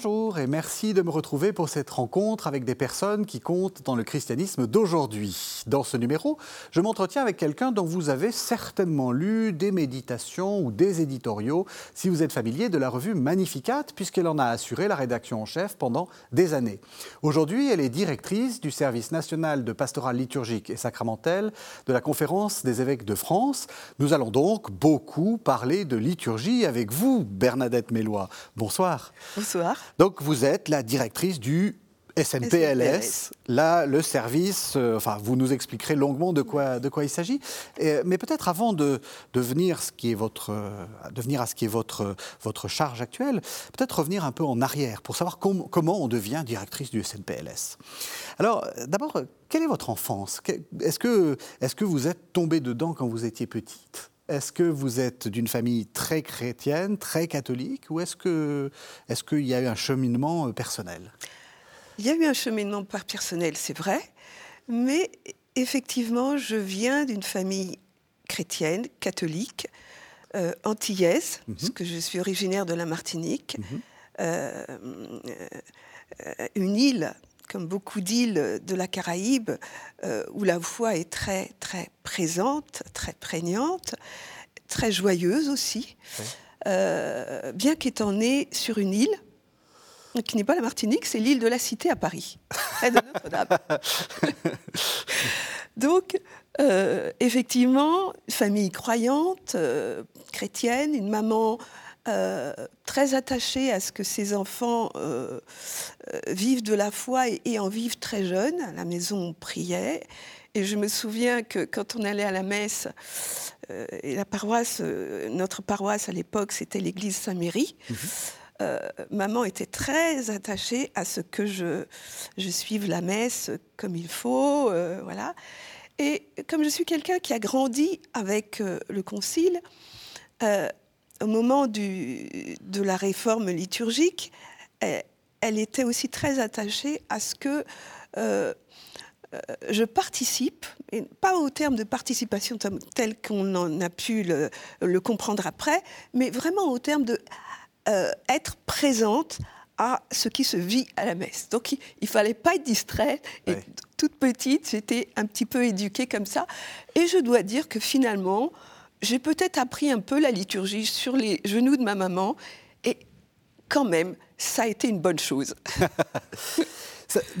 Bonjour et merci de me retrouver pour cette rencontre avec des personnes qui comptent dans le christianisme d'aujourd'hui. Dans ce numéro, je m'entretiens avec quelqu'un dont vous avez certainement lu des méditations ou des éditoriaux si vous êtes familier de la revue Magnificat puisqu'elle en a assuré la rédaction en chef pendant des années. Aujourd'hui, elle est directrice du service national de pastoral liturgique et sacramentel de la conférence des évêques de France. Nous allons donc beaucoup parler de liturgie avec vous, Bernadette Mélois. Bonsoir. Bonsoir. Donc vous êtes la directrice du SNPLS, là, le service, euh, enfin, vous nous expliquerez longuement de quoi, de quoi il s'agit. mais peut-être avant de, de, venir ce qui est votre, euh, de venir à ce qui est votre, votre charge actuelle, peut-être revenir un peu en arrière pour savoir comment on devient directrice du SNPLS. Alors, d'abord, quelle est votre enfance? Est-ce que, est -ce que vous êtes tombée dedans quand vous étiez petite? Est-ce que vous êtes d'une famille très chrétienne, très catholique, ou est-ce qu'il y a eu un cheminement euh, personnel? Il y a eu un cheminement personnel, c'est vrai, mais effectivement, je viens d'une famille chrétienne, catholique, euh, antillaise, mhm. parce que je suis originaire de la Martinique, mhm. euh, une île comme beaucoup d'îles de la Caraïbe, euh, où la foi est très, très présente, très prégnante, très joyeuse aussi, euh, bien qu'étant née sur une île, qui n'est pas la Martinique, c'est l'île de la Cité à Paris, près de Notre-Dame. Donc, euh, effectivement, famille croyante, chrétienne, une maman euh, très attachée à ce que ses enfants euh, euh, vivent de la foi et, en vivent très jeunes. À la maison, on priait. Et je me souviens que quand on allait à la messe, et la paroisse, notre paroisse à l'époque, c'était l'église Saint-Méry. Mhm. maman était très attachée à ce que je, je suive la messe comme il faut, voilà. Et comme je suis quelqu'un qui a grandi avec le Concile, au moment de la réforme liturgique, elle, était aussi très attachée à ce que euh, euh, je participe, et pas au terme de participation tel qu'on en a pu le, comprendre après, mais vraiment au terme de euh, être présente à ce qui se vit à la messe. Donc il ne fallait pas être distraite. Et toute petite, j'étais un petit peu éduquée comme ça. Et je dois dire que finalement, j'ai peut-être appris un peu la liturgie sur les genoux de ma maman, et quand même, ça a été une bonne chose.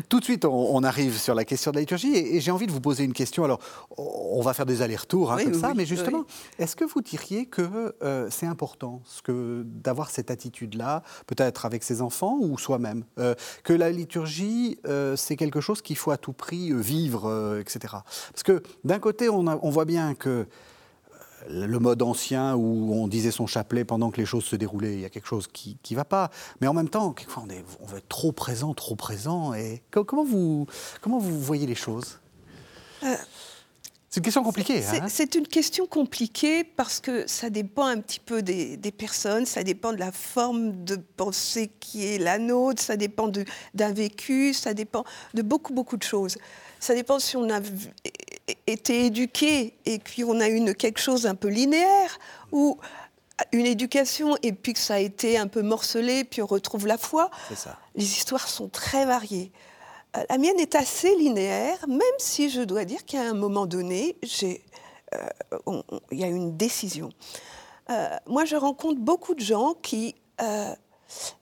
tout de suite, on, arrive sur la question de la liturgie et, j'ai envie de vous poser une question. Alors, on va faire des allers-retours hein, comme ça, mais justement, est-ce que vous diriez que euh, c'est important d'avoir cette attitude-là, peut-être avec ses enfants ou soi-même euh, Que la liturgie, euh, c'est quelque chose qu'il faut à tout prix vivre, etc. Parce que d'un côté, on, on voit bien que le mode ancien où on disait son chapelet pendant que les choses se déroulaient, il y a quelque chose qui ne va pas. Mais en même temps, quelquefois, on, est, on veut être trop présent, trop présent. Et comment vous, comment vous voyez les choses? Euh, C'est une question compliquée. C'est hein. une question compliquée parce que ça dépend un petit peu des, personnes, ça dépend de la forme de pensée qui est la nôtre, ça dépend d'un vécu, ça dépend de beaucoup, beaucoup de choses. Ça dépend si on a été éduqué et puis on a eu quelque chose un peu linéaire ou une éducation et puis que ça a été un peu morcelé, puis on retrouve la foi. Ça. Les histoires sont très variées. Euh, la mienne est assez linéaire, même si je dois dire qu'à un moment donné, euh, il y a une décision. Euh, moi, je rencontre beaucoup de gens qui,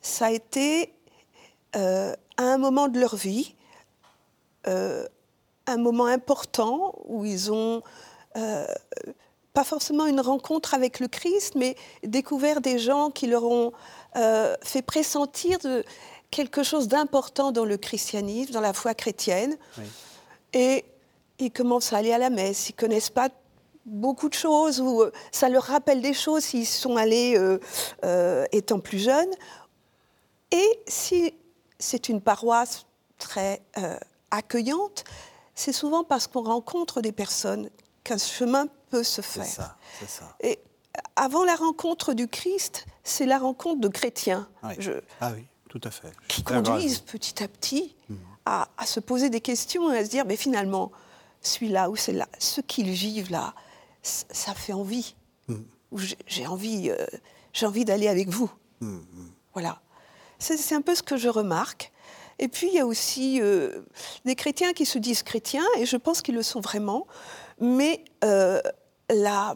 ça a été à un moment de leur vie, un moment important où ils ont euh, pas forcément une rencontre avec le Christ, mais découvert des gens qui leur ont euh, fait pressentir de quelque chose d'important dans le christianisme, dans la foi chrétienne. Et ils commencent à aller à la messe, ils connaissent pas beaucoup de choses, ou euh, ça leur rappelle des choses s'ils sont allés étant plus jeunes. Et si c'est une paroisse très accueillante, c'est souvent parce qu'on rencontre des personnes qu'un chemin peut se faire. C'est ça, c'est ça. Et avant la rencontre du Christ, c'est la rencontre de chrétiens. ah oui, tout à fait. Qui conduisent petit à petit mhm. à, se poser des questions et à se dire, mais finalement, celui-là ou celle-là, ce qu'ils vivent là, ça fait envie. Mhm. J'ai envie, euh, j'ai envie d'aller avec vous. Mhm. Voilà. C'est un peu ce que je remarque. Et puis, il y a aussi euh, des chrétiens qui se disent chrétiens, et je pense qu'ils le sont vraiment, mais euh, la,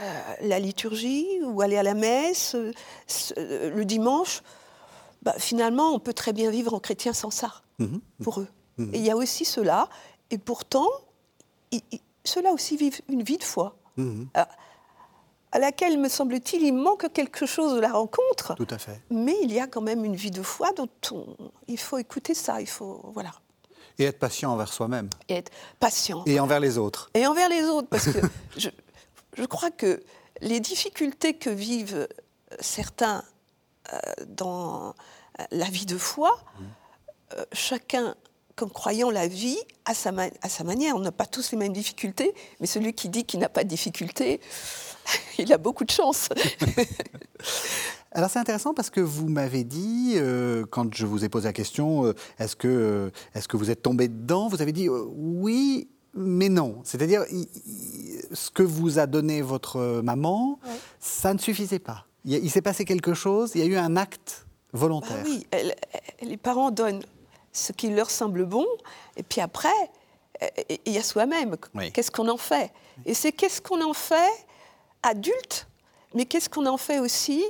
euh, la, liturgie, ou aller à la messe, le dimanche, bah, finalement, on peut très bien vivre en chrétien sans ça, mmh pour eux. Mmh et il y a aussi cela, et pourtant, ceux-là aussi vivent une vie de foi. Mmh à laquelle, me semble-t-il, il manque quelque chose de la rencontre. Tout à fait. Mais il y a quand même une vie de foi dont il faut écouter ça. Il faut, voilà. Et être patient envers soi-même. Et être patient. Et envers les autres. Et envers les autres, parce que je, je, crois que les difficultés que vivent certains euh, dans la vie de foi, mmh. euh, chacun comme croyant la vie à sa, à sa manière. On n'a pas tous les mêmes difficultés, mais celui qui dit qu'il n'a pas de difficultés, il a beaucoup de chance. Alors c'est intéressant parce que vous m'avez dit, euh, quand je vous ai posé la question, euh, est-ce que, euh, est que vous êtes tombé dedans Vous avez dit oui, mais non. C'est-à-dire, ce que vous a donné votre maman, ça ne suffisait pas. Il, s'est passé quelque chose, il y a eu un acte volontaire. Bah oui, les parents donnent ce qui leur semble bon, et puis après, il y a soi-même. Qu'est-ce qu'on en fait? Et c'est qu'est-ce qu'on en fait adulte, mais qu'est-ce qu'on en fait aussi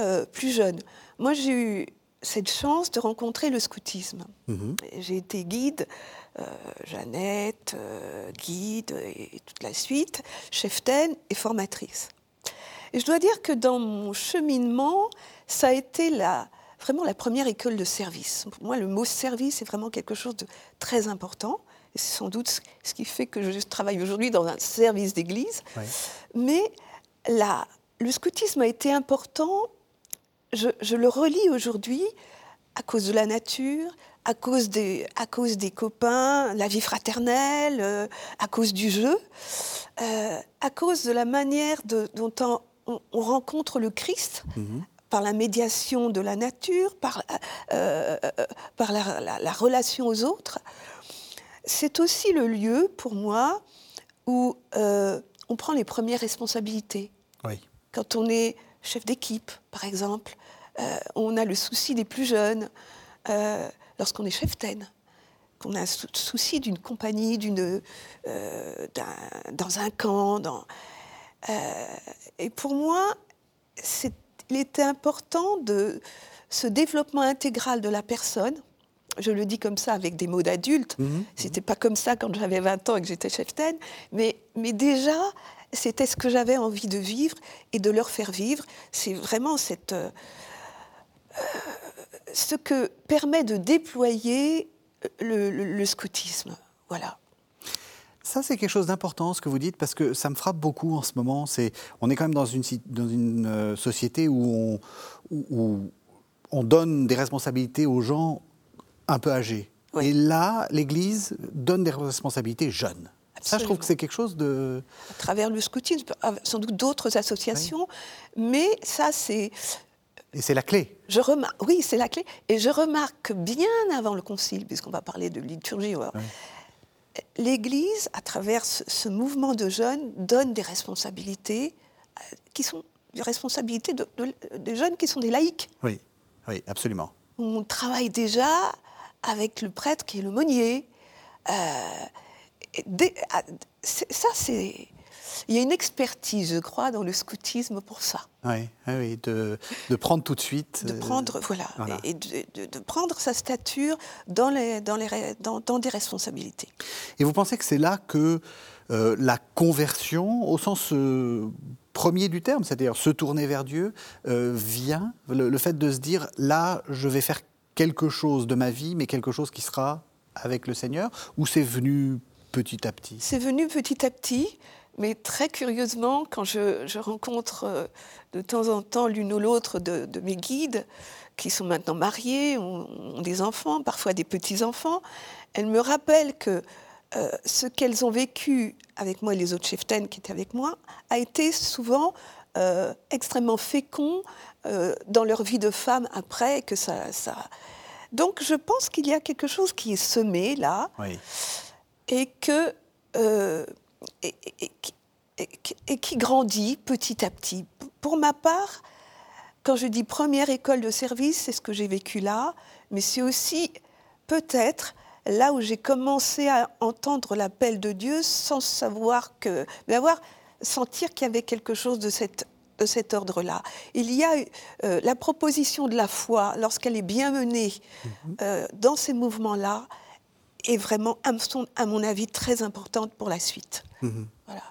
euh, plus jeune? Moi, j'ai eu cette chance de rencontrer le scoutisme. Mhm. J'ai été guide, euh, Jeannette, euh, guide et toute la suite, cheftaine et formatrice. Et je dois dire que dans mon cheminement, ça a été la, vraiment la première école de service. Pour moi, le mot service est vraiment quelque chose de très important. C'est sans doute ce qui fait que je travaille aujourd'hui dans un service d'église. Mais la, le scoutisme a été important, je, le relis aujourd'hui à cause de la nature, à cause des, à cause des copains, la vie fraternelle, euh, à cause du jeu, euh, à cause de la manière dont on, rencontre le Christ. Mhm. par la médiation de la nature, par, euh, par la, relation aux autres. C'est aussi le lieu, pour moi, où on prend les premières responsabilités. Quand on est chef d'équipe, par exemple, euh, on a le souci des plus jeunes. Euh, lorsqu'on est chef TEN, qu'on a un souci d'une compagnie, d'une, euh, dans un camp. Dans, et pour moi, il était important de ce développement intégral de la personne. Je le dis comme ça avec des mots d'adulte. Ce mmh n'était C'était pas comme ça quand j'avais 20 ans et que j'étais chef TEN. Mais, mais déjà, c'était ce que j'avais envie de vivre et de leur faire vivre. C'est vraiment cette, euh, euh, ce que permet de déployer le, scoutisme. Voilà. Ça, c'est quelque chose d'important, ce que vous dites, parce que ça me frappe beaucoup en ce moment. C'est, on est quand même dans une, dans une euh, société où on, où on donne des responsabilités aux gens un peu âgés. Et là, l'Église donne des responsabilités jeunes. Ça, je trouve que c'est quelque chose de... À travers le scoutisme, sans doute d'autres associations, mais ça, c'est... Et c'est la clé. Je oui, c'est la clé. Et je remarque bien avant le concile, puisqu'on va parler de liturgie, l'Église, à travers ce, mouvement de jeunes, donne des responsabilités euh, qui sont des responsabilités de, des jeunes qui sont des laïcs. Oui, oui, absolument. On travaille déjà avec le prêtre qui est l'aumônier. Euh, ah, ça, c'est. Il y a une expertise, je crois, dans le scoutisme pour ça. Oui, oui de, de prendre tout de suite. De euh, prendre, voilà, et de, de, prendre sa stature dans, les, dans, les, dans, dans, des responsabilités. Et vous pensez que c'est là que euh, la conversion, au sens euh, premier du terme, c'est-à-dire se tourner vers Dieu, vient le, le fait de se dire là, je vais faire quelque chose de ma vie, mais quelque chose qui sera avec le Seigneur, ou c'est venu petit à petit? C'est venu petit à petit, mais très curieusement, quand je, rencontre euh, de temps en temps l'une ou l'autre de, mes guides, qui sont maintenant mariés, ont, des enfants, parfois des petits-enfants, elles me rappellent que euh, ce qu'elles ont vécu avec moi et les autres cheftaines qui étaient avec moi a été souvent euh, extrêmement fécond dans leur vie de femme après que ça, ça... Donc je pense qu'il y a quelque chose qui est semé là. Oui et, que, euh, et, qui grandit petit à petit. Pour ma part, quand je dis première école de service, c'est ce que j'ai vécu là, mais c'est aussi peut-être là où j'ai commencé à entendre l'appel de Dieu sans savoir que, mais avoir sentir qu'il y avait quelque chose de cette de cet ordre-là. Il y a euh, la proposition de la foi, lorsqu'elle est bien menée mhm. euh, dans ces mouvements-là, est vraiment, à mon avis, très importante pour la suite. Mhm. Voilà.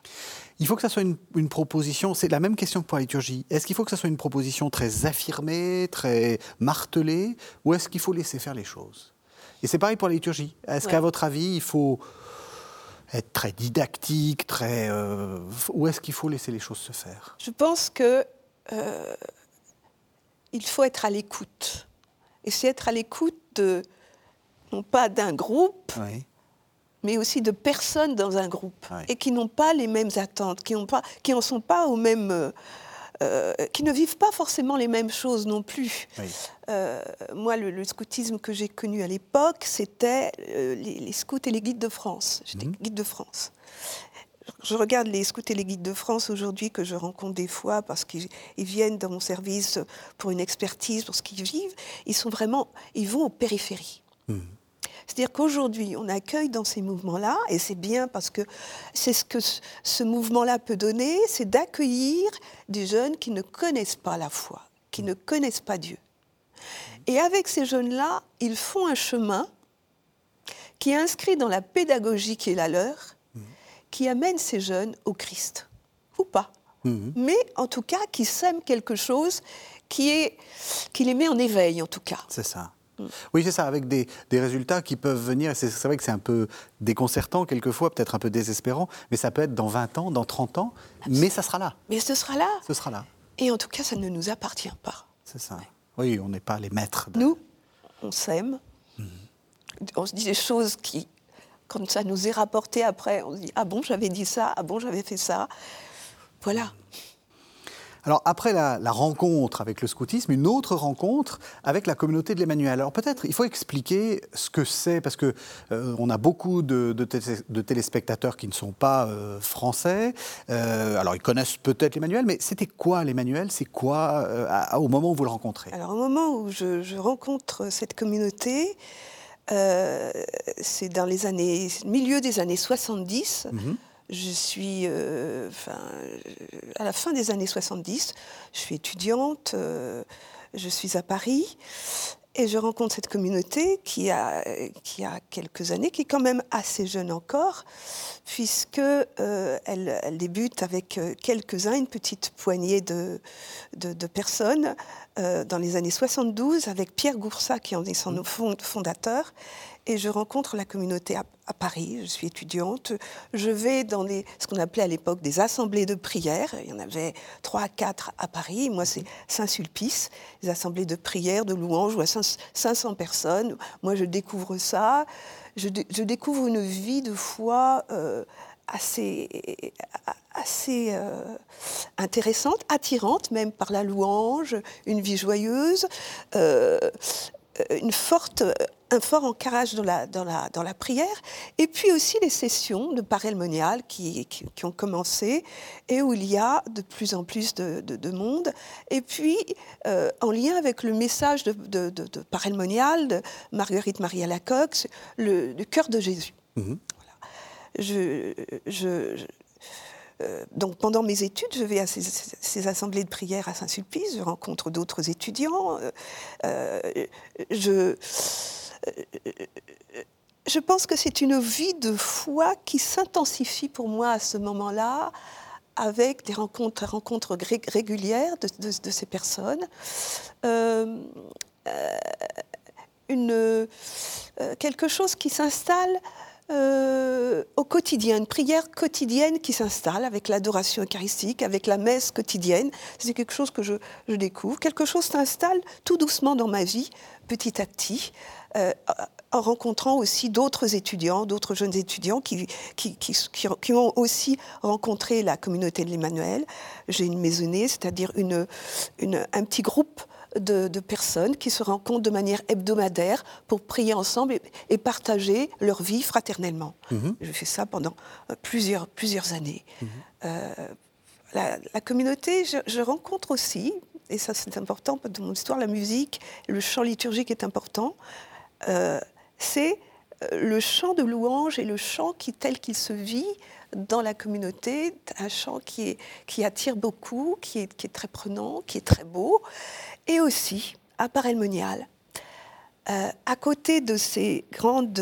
Il faut que ça soit une, proposition, c'est la même question que pour la liturgie. Est-ce qu'il faut que ça soit une proposition très affirmée, très martelée, ou est-ce qu'il faut laisser faire les choses? Et c'est pareil pour la liturgie. Est-ce qu'à votre avis, il faut être très didactique, très... Euh, ou est-ce qu'il faut laisser les choses se faire? Je pense que euh, il faut être à l'écoute. Et c'est être à l'écoute de, non pas d'un groupe, mais aussi de personnes dans un groupe, et qui n'ont pas les mêmes attentes, qui n'en sont pas au même... Euh, qui ne vivent pas forcément les mêmes choses non plus. Euh, moi, le, scoutisme que j'ai connu à l'époque, c'était euh, les, scouts et les guides de France. J'étais mhm. guide de France. Je regarde les scouts et les guides de France aujourd'hui que je rencontre des fois parce qu'ils viennent dans mon service pour une expertise, pour ce qu'ils vivent. Ils sont vraiment, ils vont aux périphéries. Mhm. C'est-à-dire qu'aujourd'hui, on accueille dans ces mouvements-là, et c'est bien parce que c'est ce que ce mouvement-là peut donner, c'est d'accueillir des jeunes qui ne connaissent pas la foi, qui ne connaissent pas Dieu. Et avec ces jeunes-là, ils font un chemin qui est inscrit dans la pédagogie qui est la leur, qui amène ces jeunes au Christ, ou pas. Mhm. Mais en tout cas, qui sème quelque chose qui, est, qui les met en éveil, en tout cas. C'est ça. Oui, c'est ça, avec des, résultats qui peuvent venir, c'est vrai que c'est un peu déconcertant quelquefois, peut-être un peu désespérant, mais ça peut être dans 20 ans, dans 30 ans, mais ça sera là. Mais ce sera là. Ce sera là. Et en tout cas, ça ne nous appartient pas. C'est ça. Oui, on n'est pas les maîtres. Nous, on s'aime, on se dit des choses qui, quand ça nous est rapporté après, on se dit, ah bon, j'avais dit ça, ah bon, j'avais fait ça. Voilà. Alors après la, rencontre avec le scoutisme, une autre rencontre avec la communauté de l'Emmanuel. Alors peut-être il faut expliquer ce que c'est parce que euh, on a beaucoup de, téléspectateurs qui ne sont pas euh, français. Euh, alors ils connaissent peut-être l'Emmanuel, mais c'était quoi l'Emmanuel? C'est quoi au moment où vous le rencontrez? Alors au moment où je, rencontre cette communauté, c'est dans les années milieu des années 70. Je suis, euh, à la fin des années 70, je suis étudiante, euh, je suis à Paris et je rencontre cette communauté qui a, qui a quelques années, qui est quand même assez jeune encore, puisque euh, elle, débute avec quelques-uns, une petite poignée de, de, personnes, dans les années 72, avec Pierre Goursat, qui en est son mmh. fondateur, et je rencontre la communauté à, Paris. Je suis étudiante. Je vais dans ce qu'on appelait à l'époque des assemblées de prière. Il y en avait trois quatre à Paris. Moi, c'est Saint-Sulpice, des assemblées de prière, de louanges, où à 500 personnes. Moi, je découvre ça. Je, découvre une vie de foi euh, assez, assez euh, intéressante, attirante même par la louange, une vie joyeuse, euh, une forte un fort ancrage dans la, dans, la, dans la prière, et puis aussi les sessions de parel monial qui, qui, ont commencé, et où il y a de plus en plus de, de, monde, et puis euh, en lien avec le message de, de, de monial de Marguerite Maria Lacoque, le, le cœur de Jésus. Je, je, euh, donc pendant mes études, je vais à ces, assemblées de prière à Saint-Sulpice, je rencontre d'autres étudiants. Euh, je, je pense que c'est une vie de foi qui s'intensifie pour moi à ce moment-là, avec des rencontres, rencontres régulières de, ces personnes. Euh, euh, une, euh, quelque chose qui s'installe au quotidien, une prière quotidienne qui s'installe avec l'adoration eucharistique, avec la messe quotidienne. C'est quelque chose que je, découvre. Quelque chose s'installe tout doucement dans ma vie, petit à petit. Euh, en rencontrant aussi d'autres étudiants, d'autres jeunes étudiants qui, qui, ont aussi rencontré la communauté de l'Emmanuel. J'ai une maisonnée, c'est-à-dire une, un petit groupe de, personnes qui se rencontrent de manière hebdomadaire pour prier ensemble et, partager leur vie fraternellement. Mhm. Je fais ça pendant euh, plusieurs, plusieurs années. Mhm. Euh, la, communauté, je, rencontre aussi et ça c'est important dans mon histoire, la musique, le chant liturgique est important, c'est le chant de louange et le chant qui, tel qu'il se vit dans la communauté, un chant qui, est, qui attire beaucoup, qui est, qui est, très prenant, qui est très beau, et aussi, à Parelmonial, euh, à côté de ces grandes,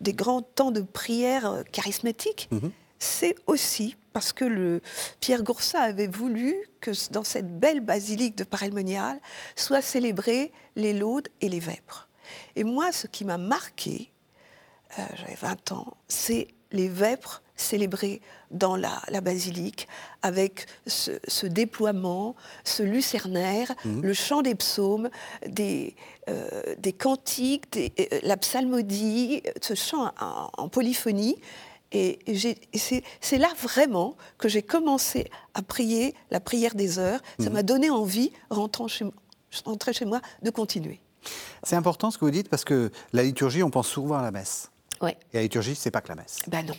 des grands temps de prière charismatiques, mhm. c'est aussi parce que le Pierre Goursat avait voulu que dans cette belle basilique de Parelmonial soient célébrés les laudes et les vêpres. Et moi, ce qui m'a marqué, euh, j'avais 20 ans, c'est les vêpres célébrés dans la, basilique avec ce, déploiement, ce lucernaire, mhm. le chant des psaumes, des, euh, des cantiques, des, euh, la psalmodie, ce chant en, polyphonie. Et, c'est là vraiment que j'ai commencé à prier la prière des heures. Ça mhm. m'a donné envie, rentrant chez moi, de continuer. C'est important ce que vous dites parce que la liturgie, on pense souvent à la messe. Ouais. Et la liturgie, c'est pas que la messe. Ben non.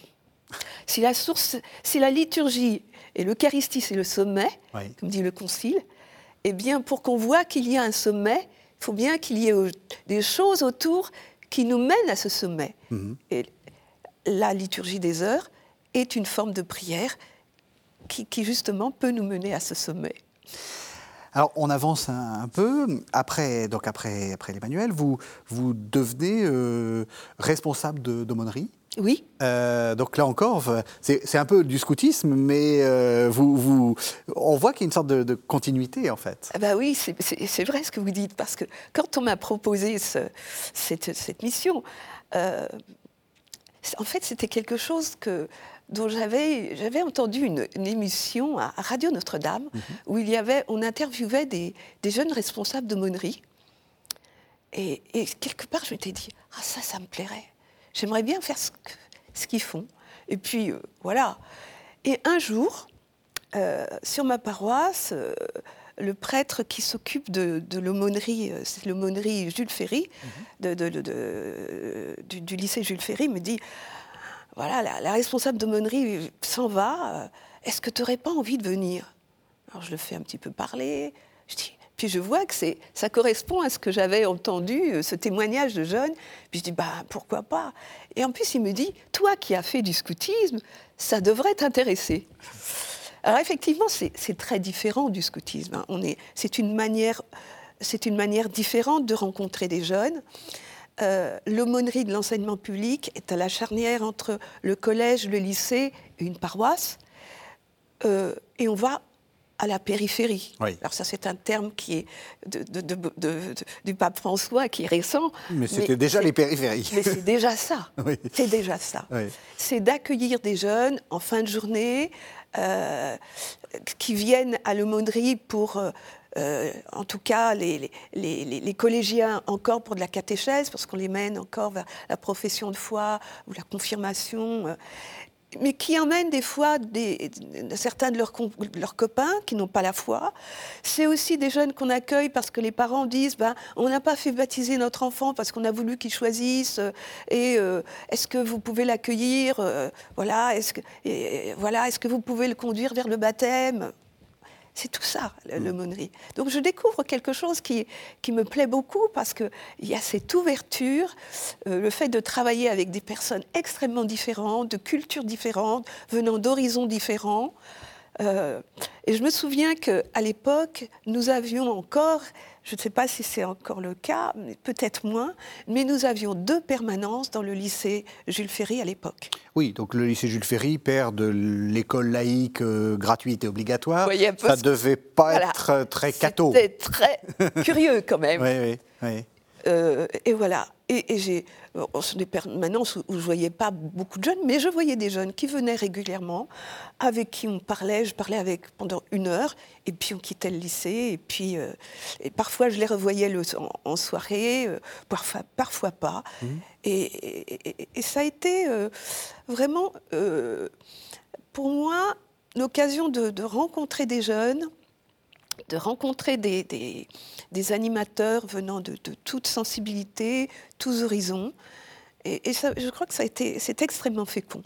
Si la, source, si la liturgie et l'Eucharistie, c'est le sommet, comme dit le Concile, eh bien, pour qu'on voit qu'il y a un sommet, il faut bien qu'il y ait des choses autour qui nous mènent à ce sommet. Mhm. Et la liturgie des heures est une forme de prière qui, justement peut nous mener à ce sommet. Alors on avance un, peu. Après, donc après, après l'Emmanuel, vous, vous devenez euh, responsable d'aumônerie. Oui. Euh, donc là encore, c'est un peu du scoutisme, mais euh, vous, vous, on voit qu'il y a une sorte de, continuité en fait. Ah bah oui, c'est vrai ce que vous dites, parce que quand on m'a proposé cette, cette, mission, euh, en fait c'était quelque chose que, dont j'avais entendu une, émission à, Radio Notre-Dame, mhm. où il y avait, on interviewait des, des jeunes responsables de monnerie. Et, et quelque part, je m'étais dit, ah ça, ça me plairait j'aimerais bien faire ce, qu'ils font. Et puis, euh, voilà. Et un jour, euh, sur ma paroisse, euh, le prêtre qui s'occupe de, l'aumônerie, c'est l'aumônerie Jules Ferry, mhm. du, lycée Jules Ferry, me dit voilà, la, la responsable d'aumônerie s'en va, est-ce que tu n'aurais pas envie de venir? Alors je le fais un petit peu parler, je dis puis je vois que ça correspond à ce que j'avais entendu, euh, ce témoignage de jeunes. Puis je dis, bah, pourquoi pas? Et en plus, il me dit, toi qui as fait du scoutisme, ça devrait t'intéresser. Alors effectivement, c'est très différent du scoutisme. Hein. C'est une, manière, une manière différente de rencontrer des jeunes. Euh, l'aumônerie de l'enseignement public est à la charnière entre le collège, le lycée et une paroisse. Euh, et on va à la périphérie. Alors ça, c'est un terme qui est du pape François, qui est récent. Mais c'était déjà les périphéries. Mais c'est déjà ça. C'est déjà ça. C'est d'accueillir des jeunes en fin de journée euh, qui viennent à l'aumônerie pour... Euh, euh, en tout cas, les, les, les, collégiens encore pour de la catéchèse, parce qu'on les mène encore vers la profession de foi ou la confirmation mais qui emmènent des fois certains de leurs, copains qui n'ont pas la foi. C'est aussi des jeunes qu'on accueille parce que les parents disent ben, on n'a pas fait baptiser notre enfant parce qu'on a voulu qu'il choisisse, euh, et euh, est-ce que vous pouvez l'accueillir euh, voilà, est-ce que vous pouvez le conduire vers le baptême? C'est tout ça, l'aumônerie. Donc je découvre quelque chose qui, qui me plaît beaucoup parce qu'il y a cette ouverture, euh, le fait de travailler avec des personnes extrêmement différentes, de cultures différentes, venant d'horizons différents. Euh, et je me souviens qu'à l'époque, nous avions encore je ne sais pas si c'est encore le cas, peut-être moins, mais nous avions deux permanences dans le lycée Jules Ferry à l'époque. Oui, donc le lycée Jules Ferry, père de l'école laïque euh, gratuite et obligatoire, ça ne devait pas être très catho. C'était très curieux quand même. oui, oui. oui. Euh, et voilà. Et, j'ai, des permanences où, où je ne voyais pas beaucoup de jeunes, mais je voyais des jeunes qui venaient régulièrement, avec qui on parlait. Je parlais avec pendant une heure, et puis on quittait le lycée. Et puis, euh, et parfois, je les revoyais le, en, soirée, euh, parfois, parfois pas. Mmh. Et, ça a été vraiment, pour moi, l'occasion de rencontrer des jeunes de rencontrer des, des, animateurs venant de, de, toute sensibilité, tous horizons. Et, ça, je crois que ça a été, c'est extrêmement fécond.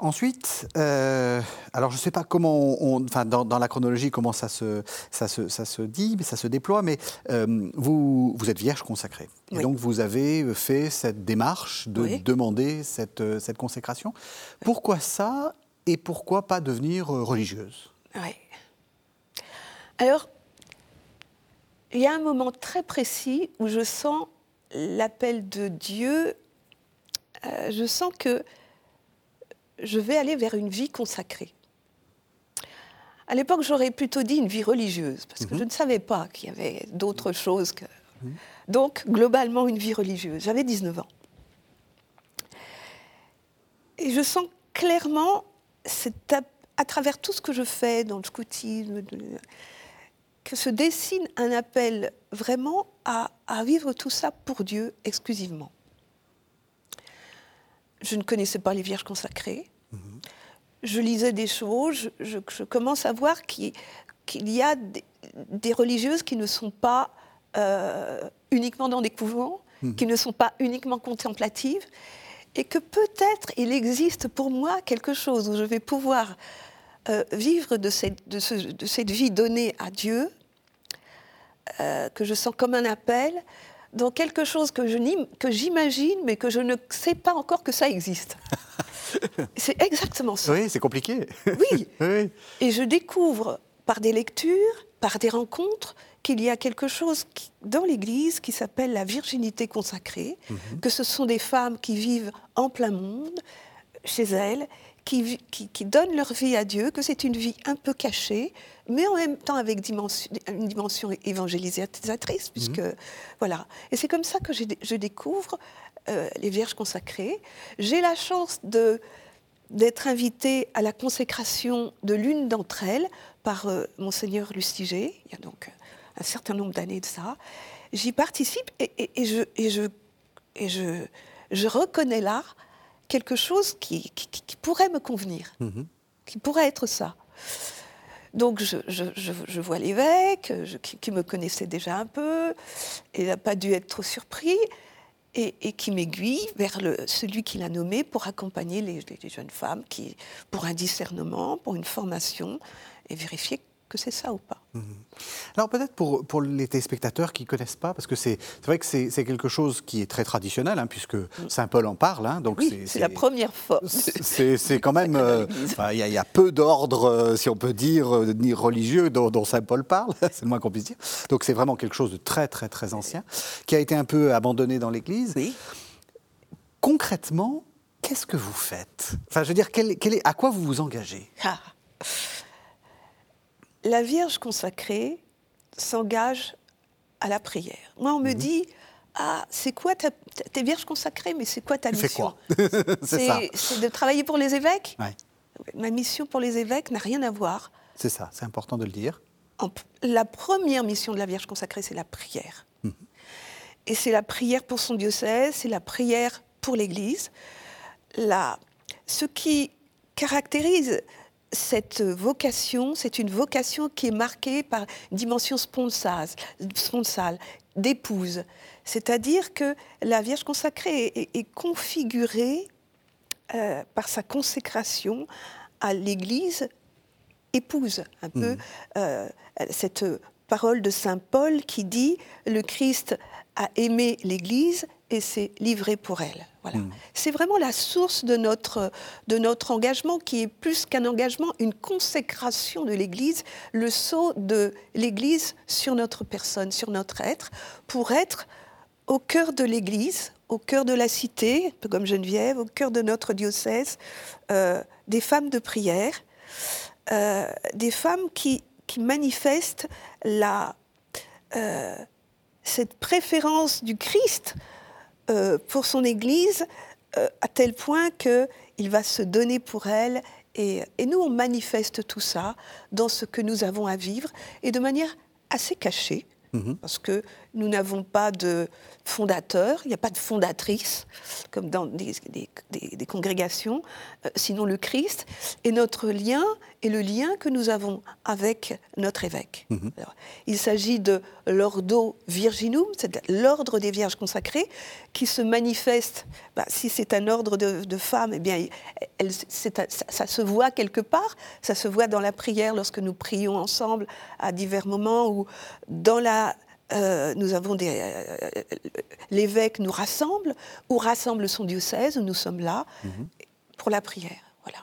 Ensuite, euh, alors je ne sais pas comment, on, enfin dans, la chronologie comment ça se, ça se, ça se dit, mais ça se déploie, mais euh, vous, vous êtes vierge consacrée. Et donc vous avez fait cette démarche de demander cette, cette consécration. Pourquoi ça et pourquoi pas devenir religieuse? Oui. Alors, il y a un moment très précis où je sens l'appel de Dieu. je sens que je vais aller vers une vie consacrée. À l'époque, j'aurais plutôt dit une vie religieuse, parce que mhm. je ne savais pas qu'il y avait d'autres choses que... Mhm. Donc, globalement, une vie religieuse. J'avais 19 ans. Et je sens clairement, à, à, travers tout ce que je fais dans le scoutisme, que se dessine un appel vraiment à vivre tout ça pour Dieu exclusivement je ne connaissais pas les Vierges consacrées. Je lisais des choses, je, commence à voir qu'il y a des, religieuses qui ne sont pas euh, uniquement dans des couvents, mhm. qui ne sont pas uniquement contemplatives, et que peut-être il existe pour moi quelque chose où je vais pouvoir euh, vivre de cette, de, cette, vie donnée à Dieu, euh, que je sens comme un appel, dans quelque chose que j'imagine, mais que je ne sais pas encore que ça existe. c'est exactement ça. Oui, c'est compliqué. Oui. Et je découvre par des lectures, par des rencontres, qu'il y a quelque chose dans l'Église qui s'appelle la virginité consacrée, mhm. que ce sont des femmes qui vivent en plein monde, chez elles, qui, qui, donnent leur vie à Dieu, que c'est une vie un peu cachée, mais en même temps avec dimension, une dimension évangélisatrice, mhm. puisque voilà. Et c'est comme ça que je découvre euh, les Vierges consacrées. J'ai la chance de d'être invitée à la consécration de l'une d'entre elles par euh, monseigneur Lustiger, il y a donc un certain nombre d'années de ça. J'y participe et, je, et, je, et je, je reconnais là quelque chose qui, qui, pourrait me convenir, mhm. qui pourrait être ça. Donc je, je, vois l'évêque, qui, me connaissait déjà un peu, et n'a pas dû être trop surpris, et, et qui m'aiguille vers le, celui qui l'a nommé pour accompagner les, les, jeunes femmes qui, pour un discernement, pour une formation, et vérifier que c'est ça ou pas. Mhm. Alors peut-être pour, pour les téléspectateurs qui ne connaissent pas, parce que c'est vrai que c'est quelque chose qui est très traditionnel, hein, puisque mm. Saint Paul en parle. Hein, donc c'est la première fois. C'est quand même... Euh, il y, a peu d'ordres, euh, si on peut dire, euh, ni religieux dont, Saint Paul parle, c'est le moins qu'on puisse dire. Donc c'est vraiment quelque chose de très très très ancien, qui a été un peu abandonné dans l'Église. Oui. Concrètement, qu'est-ce que vous faites? Enfin, je veux dire, quel, est, à quoi vous vous engagez? Ah la Vierge consacrée s'engage à la prière. Moi, on me mhm. dit ah, c'est quoi ta, t'es vierge consacrée, mais c'est quoi ta mission C'est C'est de travailler pour les évêques Ma mission pour les évêques n'a rien à voir. C'est ça, c'est important de le dire. la première mission de la Vierge consacrée, c'est la prière. Mhm. Et c'est la prière pour son diocèse, c'est la prière pour l'Église. ce qui caractérise cette vocation, c'est une vocation qui est marquée par une dimension sponsale, d'épouse. C'est-à-dire que la Vierge consacrée est, configurée euh, par sa consécration à l'Église épouse, un peu mmh. euh, cette parole de Saint Paul qui dit le Christ a aimé l'Église et s'est livré pour elle. Voilà. Hmm. C'est vraiment la source de notre, de notre engagement qui est plus qu'un engagement, une consécration de l'Église, le saut de l'Église sur notre personne, sur notre être, pour être au cœur de l'Église, au cœur de la cité, un peu comme Geneviève, au cœur de notre diocèse, euh, des femmes de prière, euh, des femmes qui, qui manifestent la, euh, cette préférence du Christ euh, pour son Église euh, à tel point qu'il va se donner pour elle. Et, nous, on manifeste tout ça dans ce que nous avons à vivre et de manière assez cachée. Mhm. Parce que nous n'avons pas de fondateur, il n'y a pas de fondatrice, comme dans des, congrégations, euh, sinon le Christ. Et notre lien est le lien que nous avons avec notre évêque. Mhm. il s'agit de l'ordo virginum, c'est l'ordre des vierges consacrées, qui se manifeste, bah, si c'est un ordre de, femmes, eh bien, ça, se voit quelque part, ça se voit dans la prière lorsque nous prions ensemble à divers moments, ou dans la euh, nous avons des. Euh, l'évêque nous rassemble, ou rassemble son diocèse, nous sommes là mhm. pour la prière. Voilà.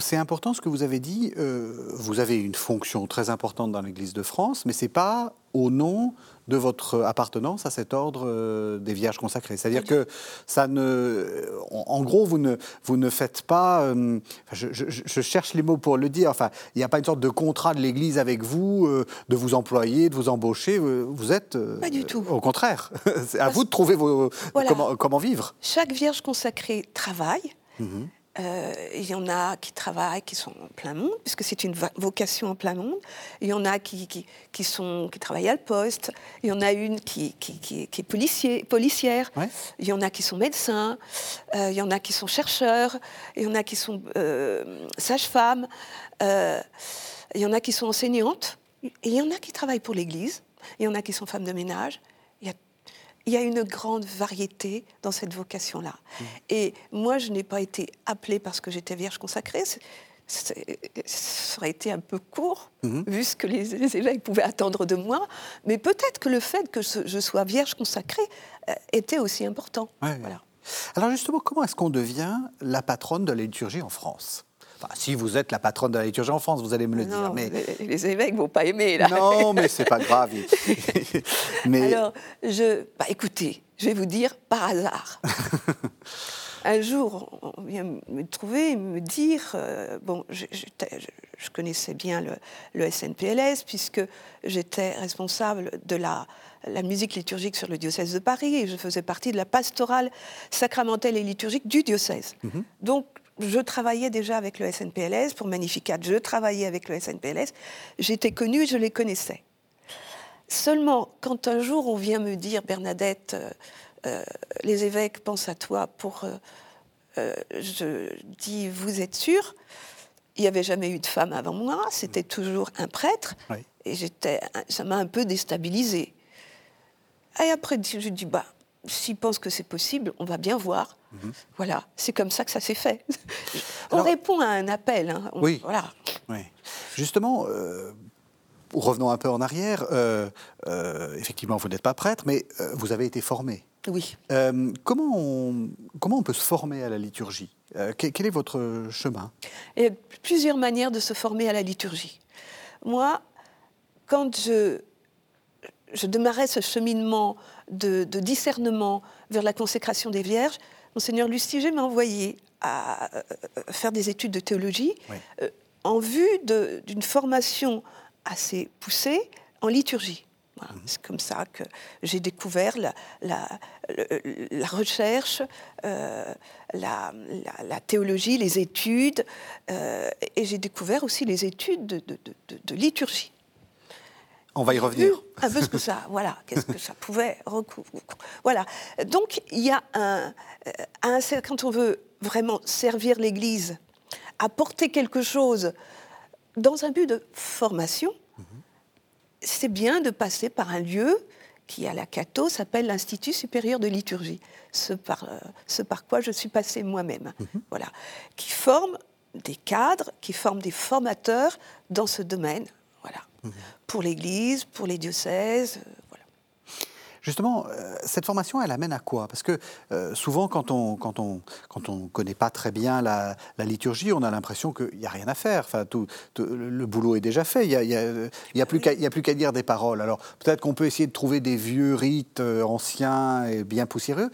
C'est important ce que vous avez dit. Euh, vous avez une fonction très importante dans l'Église de France, mais c'est pas au nom de votre appartenance à cet ordre euh, des Vierges consacrées. C'est-à-dire que ça ne, en, gros, vous ne, vous ne faites pas. Euh, je, cherche les mots pour le dire. Enfin, il n'y a pas une sorte de contrat de l'Église avec vous, de vous employer, de vous embaucher. Vous êtes. pas du tout. Au contraire, c'est à vous de trouver vos, comment, comment, vivre. Chaque Vierge consacrée travaille. Mhm. Euh, il y en a qui travaillent, qui sont en plein monde, puisque c'est une vocation en plein monde. Il y en a qui, qui, sont, qui travaillent à le poste. Il y en a une qui, qui est policier, policière. Il y en a qui sont médecins. Euh, il y en a qui sont chercheurs. Il y en a qui sont euh, sages-femmes. il y en a qui sont enseignantes. Et il y en a qui travaillent pour l'Église. Il y en a qui sont femmes de ménage il y a une grande variété dans cette vocation-là. Mmh. Et moi, je n'ai pas été appelée parce que j'étais vierge consacrée. Ça aurait été un peu court, mmh. vu ce que les, évêques pouvaient attendre de moi. Mais peut-être que le fait que je sois vierge consacrée euh, était aussi important. voilà. Alors justement, comment est-ce qu'on devient la patronne de la liturgie en France? Si vous êtes la patronne de la liturgie en France, vous allez me le dire. Mais... Les, évêques ne vont pas aimer, là. Non, mais c'est pas grave. mais... Alors, je... Bah, écoutez, je vais vous dire par hasard. Un jour, on vient me trouver me dire, euh, bon, je, connaissais bien le, le, SNPLS puisque j'étais responsable de la, la musique liturgique sur le diocèse de Paris et je faisais partie de la pastorale sacramentelle et liturgique du diocèse. Mhm. Donc, je travaillais déjà avec le SNPLS pour Magnificat, je travaillais avec le SNPLS, j'étais connue, je les connaissais. Seulement, quand un jour on vient me dire, Bernadette, euh, euh, les évêques pensent à toi pour... Euh, je dis, vous êtes sûre Il n'y avait jamais eu de femme avant moi, c'était toujours un prêtre, et j'étais, ça m'a un peu déstabilisée. Et après, je dis, bah, s'ils pensent que c'est possible, on va bien voir. Mhm. Voilà, c'est comme ça que ça s'est fait. on répond à un appel. Hein. oui. Voilà. Justement, euh, revenons un peu en arrière. Euh, euh, effectivement, vous n'êtes pas prêtre, mais vous avez été formé. Oui. comment, on, comment on peut se former à la liturgie? Quel, est votre chemin? Il y a plusieurs manières de se former à la liturgie. Moi, quand je, je démarrais ce cheminement de, discernement vers la consécration des Vierges, Monseigneur Lustiger m'a envoyé à euh, faire des études de théologie euh, en vue d'une formation assez poussée en liturgie. Mhm. C'est comme ça que j'ai découvert la, la, recherche, euh, la, théologie, les études, et j'ai découvert aussi les études de liturgie. On va y revenir. Un peu ce que ça, voilà, qu'est-ce que ça pouvait recouvrir. Voilà. Donc, il y a un, euh, un, quand on veut vraiment servir l'Église, apporter quelque chose dans un but de formation, c'est bien de passer par un lieu qui, à la Cato, s'appelle l'Institut supérieur de liturgie, ce par, euh, ce par quoi je suis passée moi-même. Mhm. Voilà. Qui forme des cadres, qui forme des formateurs dans ce domaine. Voilà pour l'Église, pour les diocèses. Euh. Justement, euh, cette formation, elle amène à quoi? Parce que euh, souvent, quand on quand on quand on connaît pas très bien la, liturgie, on a l'impression qu'il n'y a rien à faire. Enfin, tout, le boulot est déjà fait. Il y a, a, plus qu'à plus qu'à dire des paroles. Alors peut-être qu'on peut essayer de trouver des vieux rites anciens et bien poussiéreux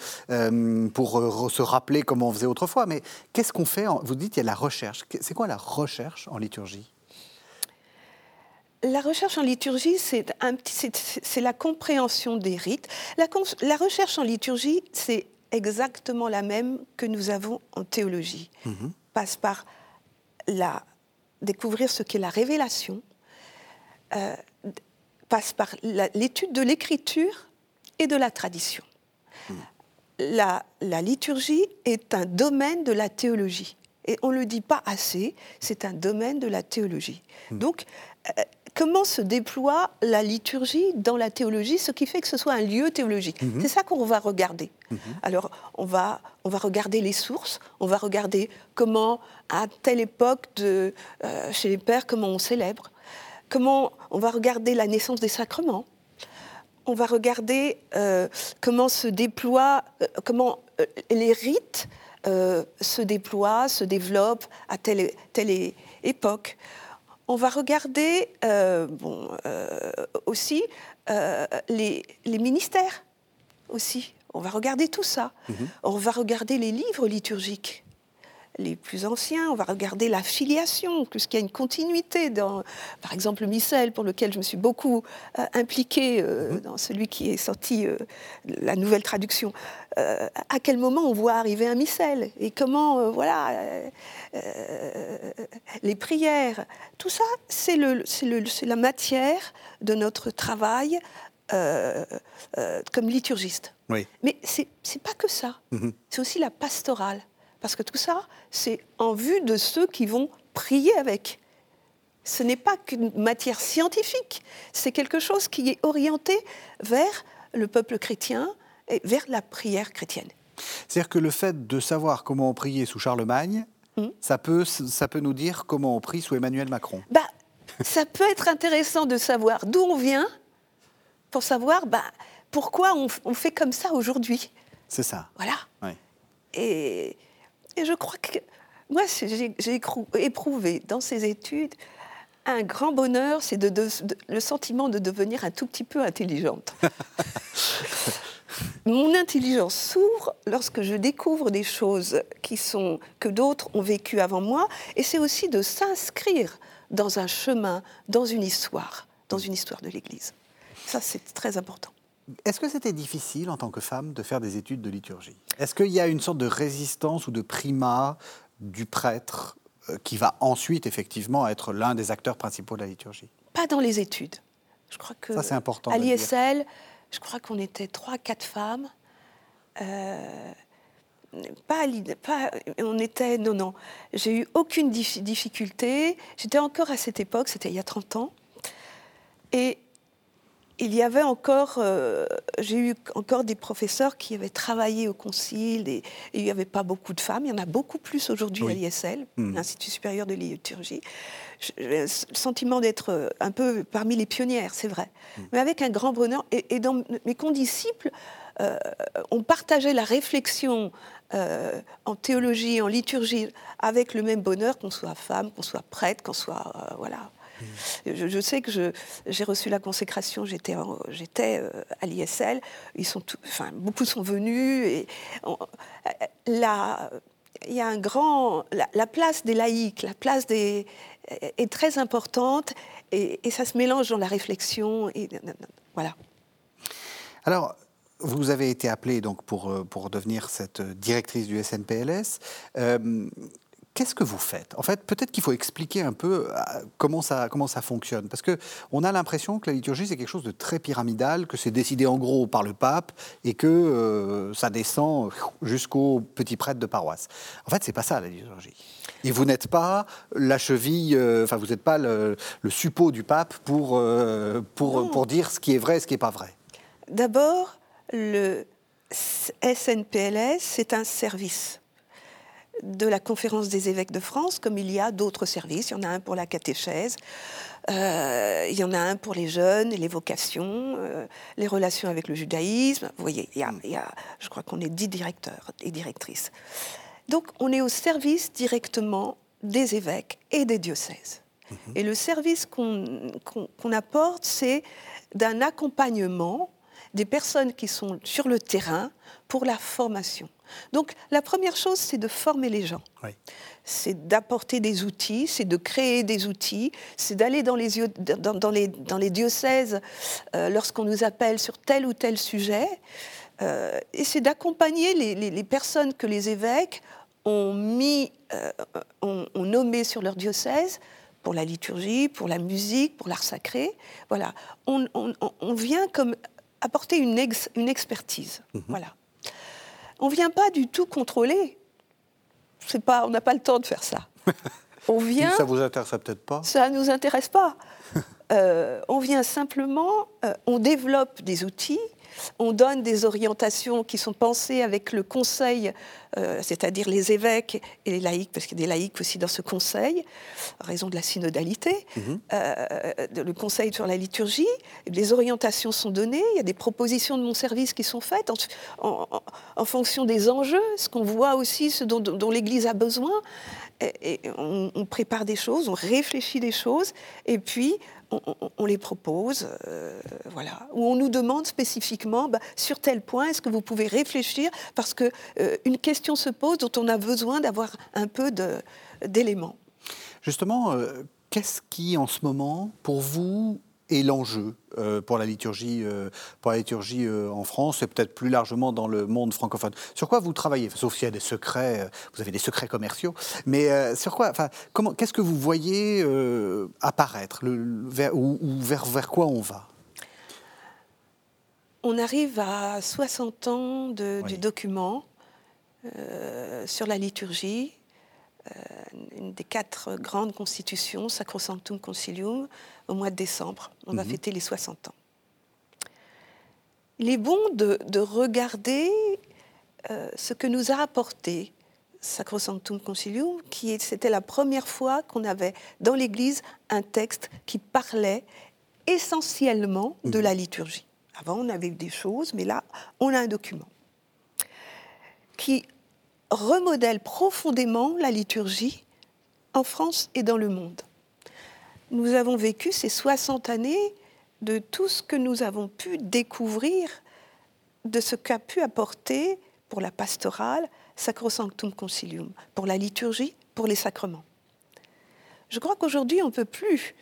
pour se rappeler comment on faisait autrefois. Mais qu'est-ce qu'on fait Vous dites il y a la recherche. C'est quoi la recherche en liturgie? La recherche en liturgie, c'est la compréhension des rites. La, recherche en liturgie, c'est exactement la même que nous avons en théologie. Mhm. Passe par la, découvrir ce qu'est la révélation, euh, passe par l'étude de l'écriture et de la tradition. Hmm. La, la, liturgie est un domaine de la théologie. Et on ne le dit pas assez, c'est un domaine de la théologie. Hmm. Donc, euh, comment se déploie la liturgie dans la théologie, ce qui fait que ce soit un lieu théologique. Mhm. C'est ça qu'on va regarder. Mhm. Alors, on va, on va regarder les sources, on va regarder comment, à telle époque de, euh, chez les pères, comment on célèbre, comment on va regarder la naissance des sacrements, on va regarder euh, comment se déploient, euh, comment les rites se déploient, se développent à telle, telle époque on va regarder euh, bon, euh, aussi euh, les, ministères aussi. On va regarder tout ça. Mhm. On va regarder les livres liturgiques les plus anciens, on va regarder la filiation, puisqu'il y a une continuité dans, par exemple, le missel, pour lequel je me suis beaucoup euh, impliquée euh, mhm. dans celui qui est sorti, euh, la nouvelle traduction. à quel moment on voit arriver un missel Et comment, voilà, les prières, tout ça, c'est la matière de notre travail comme liturgiste. Oui. Mais c'est pas que ça, mhm. c'est aussi la pastorale. Parce que tout ça, c'est en vue de ceux qui vont prier avec. Ce n'est pas qu'une matière scientifique, c'est quelque chose qui est orienté vers le peuple chrétien et vers la prière chrétienne. C'est-à-dire que le fait de savoir comment on priait sous Charlemagne, hmm. ça, peut, ça peut nous dire comment on prie sous Emmanuel Macron bah, Ça peut être intéressant de savoir d'où on vient pour savoir bah, pourquoi on, on fait comme ça aujourd'hui. C'est ça. Voilà. Oui. Et et je crois que moi, j'ai éprouvé dans ces études un grand bonheur, c'est de, le sentiment de devenir un tout petit peu intelligente. Mon intelligence s'ouvre lorsque je découvre des choses qui sont que d'autres ont vécues avant moi, et c'est aussi de s'inscrire dans un chemin, dans une histoire, dans une histoire de l'Église. Ça, c'est très important. Est-ce que c'était difficile en tant que femme de faire des études de liturgie? Est-ce qu'il y a une sorte de résistance ou de primat du prêtre euh, qui va ensuite effectivement être l'un des acteurs principaux de la liturgie? Pas dans les études. Je crois que ça c'est important. À l'ISL, je crois qu'on était trois, quatre femmes. Euh, pas, pas, on était, non, non. J'ai eu aucune difficulté. J'étais encore à cette époque, c'était il y a 30 ans. Et il y avait encore, euh, j'ai eu encore des professeurs qui avaient travaillé au concile et, il n'y avait pas beaucoup de femmes. Il y en a beaucoup plus aujourd'hui à l'ISL, hmm. l'Institut supérieur de liturgie. J'ai le sentiment d'être euh, un peu parmi les pionnières, c'est vrai, hmm. mais avec un grand bonheur. Et, dans mes condisciples, euh, on partageait la réflexion en théologie, en liturgie, avec le même bonheur, qu'on soit femme, qu'on soit prêtre, qu'on soit voilà je, sais que j'ai reçu la consécration, j'étais euh, à l'ISL, beaucoup sont venus. Et la, il y a un grand, la, place des laïcs, la place est très importante et, ça se mélange dans la réflexion voilà. Alors, vous avez été appelée donc pour, euh, pour devenir cette directrice du SNPLS. Euh, qu'est-ce que vous faites? En fait, peut-être qu'il faut expliquer un peu euh, comment ça, comment ça fonctionne. Parce qu'on a l'impression que la liturgie, c'est quelque chose de très pyramidal, que c'est décidé en gros par le pape et que euh, ça descend jusqu'au petit prêtre de paroisse. En fait, c'est pas ça la liturgie. Et vous n'êtes pas la cheville, euh, enfin, vous n'êtes pas le, le, suppôt du pape pour, pour, pour dire ce qui est vrai et ce qui n'est pas vrai. D'abord, le SNPLS, c'est un service de la conférence des évêques de France, comme il y a d'autres services. Il y en a un pour la catéchèse, euh, il y en a un pour les jeunes et les vocations, euh, les relations avec le judaïsme. Vous voyez, il y a, je crois qu'on est dix directeurs et directrices. Donc on est au service directement des évêques et des diocèses. Mhm. Et le service qu'on apporte, c'est d'un accompagnement des personnes qui sont sur le terrain pour la formation. Donc la première chose, c'est de former les gens. C'est d'apporter des outils, c'est de créer des outils, c'est d'aller dans les, dans, les, dans les diocèses euh, lorsqu'on nous appelle sur tel ou tel sujet, euh, et c'est d'accompagner les, personnes que les évêques ont mis, euh, ont, nommées sur leur diocèse pour la liturgie, pour la musique, pour l'art sacré. Voilà, on, vient comme apporter une, une expertise. Mhm. Voilà. On ne vient pas du tout contrôler. Pas, on n'a pas le temps de faire ça. On vient. ça vous intéresse peut-être pas. Ça ne nous intéresse pas. Euh, on vient simplement, euh, on développe des outils on donne des orientations qui sont pensées avec le conseil, euh, c'est-à-dire les évêques et les laïcs, parce qu'il y a des laïcs aussi dans ce conseil, en raison de la synodalité, mhm. euh, le conseil sur la liturgie. Les orientations sont données, il y a des propositions de mon service qui sont faites en, fonction des enjeux, ce qu'on voit aussi, ce dont, l'Église a besoin. Et, on, on, prépare des choses, on réfléchit des choses, et puis on, les propose, euh, voilà, on nous demande spécifiquement bah, sur tel point, est-ce que vous pouvez réfléchir? Parce que euh, une question se pose dont on a besoin d'avoir un peu d'éléments. Justement, euh, qu'est-ce qui en ce moment, pour vous, et l'enjeu euh, pour la liturgie, euh, pour la liturgie euh, en France et peut-être plus largement dans le monde francophone. Sur quoi vous travaillez? Sauf s'il y a des secrets, vous avez des secrets commerciaux, mais sur quoi Enfin, comment Qu'est-ce que vous voyez apparaître? Le, vers, ou, vers, vers quoi on va? On arrive à 60 ans de, du document sur la liturgie. Une des quatre grandes constitutions, Sacrosanctum Concilium, au mois de décembre. On va mhm. fêter les 60 ans. Il est bon de, regarder euh, ce que nous a apporté Sacrosanctum Concilium, qui c'était la première fois qu'on avait dans l'Église un texte qui parlait essentiellement de mhm. la liturgie. Avant, on avait eu des choses, mais là, on a un document qui remodèle profondément la liturgie en France et dans le monde nous avons vécu ces 60 années de tout ce que nous avons pu découvrir de ce qu'a pu apporter pour la pastorale Sacrosanctum Concilium, pour la liturgie, pour les sacrements. Je crois qu'aujourd'hui, on ne peut plus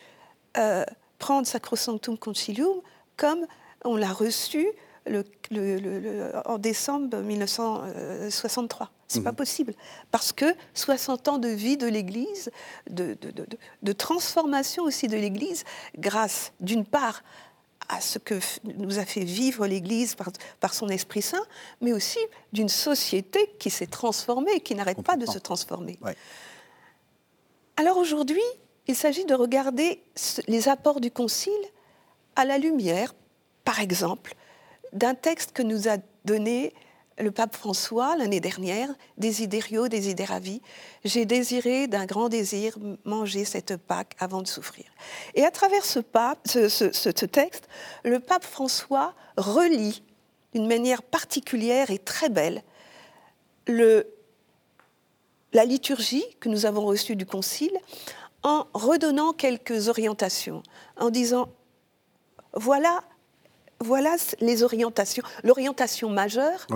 euh, prendre Sacrosanctum Concilium comme on l'a reçu en décembre 1963. C'est pas mhm. possible. Parce que 60 ans de vie de l'Église, de, de, transformation aussi de l'Église, grâce d'une part à ce que nous a fait vivre l'Église par, par, son Esprit Saint, mais aussi d'une société qui s'est transformée, qui n'arrête pas de se transformer. Alors aujourd'hui, il s'agit de regarder les apports du Concile à la lumière, par exemple, d'un texte que nous a donné le pape François l'année dernière, Desiderio, Desideravi, j'ai désiré d'un grand désir manger cette Pâque avant de souffrir. Et à travers ce, texte, le pape François relie d'une manière particulière et très belle le, la liturgie que nous avons reçue du Concile en redonnant quelques orientations, en disant voilà voilà les orientations. L'orientation majeure,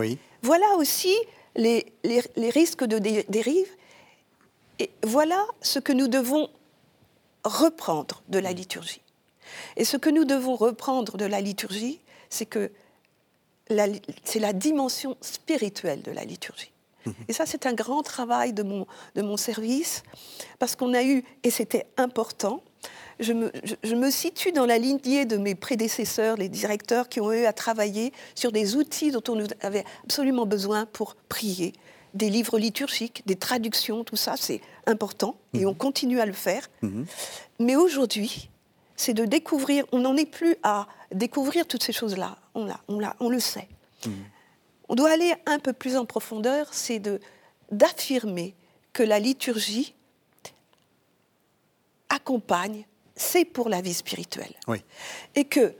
voilà aussi les, risques de dérive, et voilà ce que nous devons reprendre de la liturgie. Et ce que nous devons reprendre de la liturgie, c'est que c'est la dimension spirituelle de la liturgie. Mhm. Et ça, c'est un grand travail de mon, de mon service, parce qu'on a eu, et c'était important, je me, situe dans la lignée de mes prédécesseurs, les directeurs qui ont eu à travailler sur des outils dont on avait absolument besoin pour prier. Des livres liturgiques, des traductions, tout ça, c'est important et mhm. on continue à le faire. Mhm. Mais aujourd'hui, c'est de découvrir, on n'en est plus à découvrir toutes ces choses-là, on, on, on le sait. Mhm. On doit aller un peu plus en profondeur, c'est d'affirmer que la liturgie accompagne c'est pour la vie spirituelle. Et que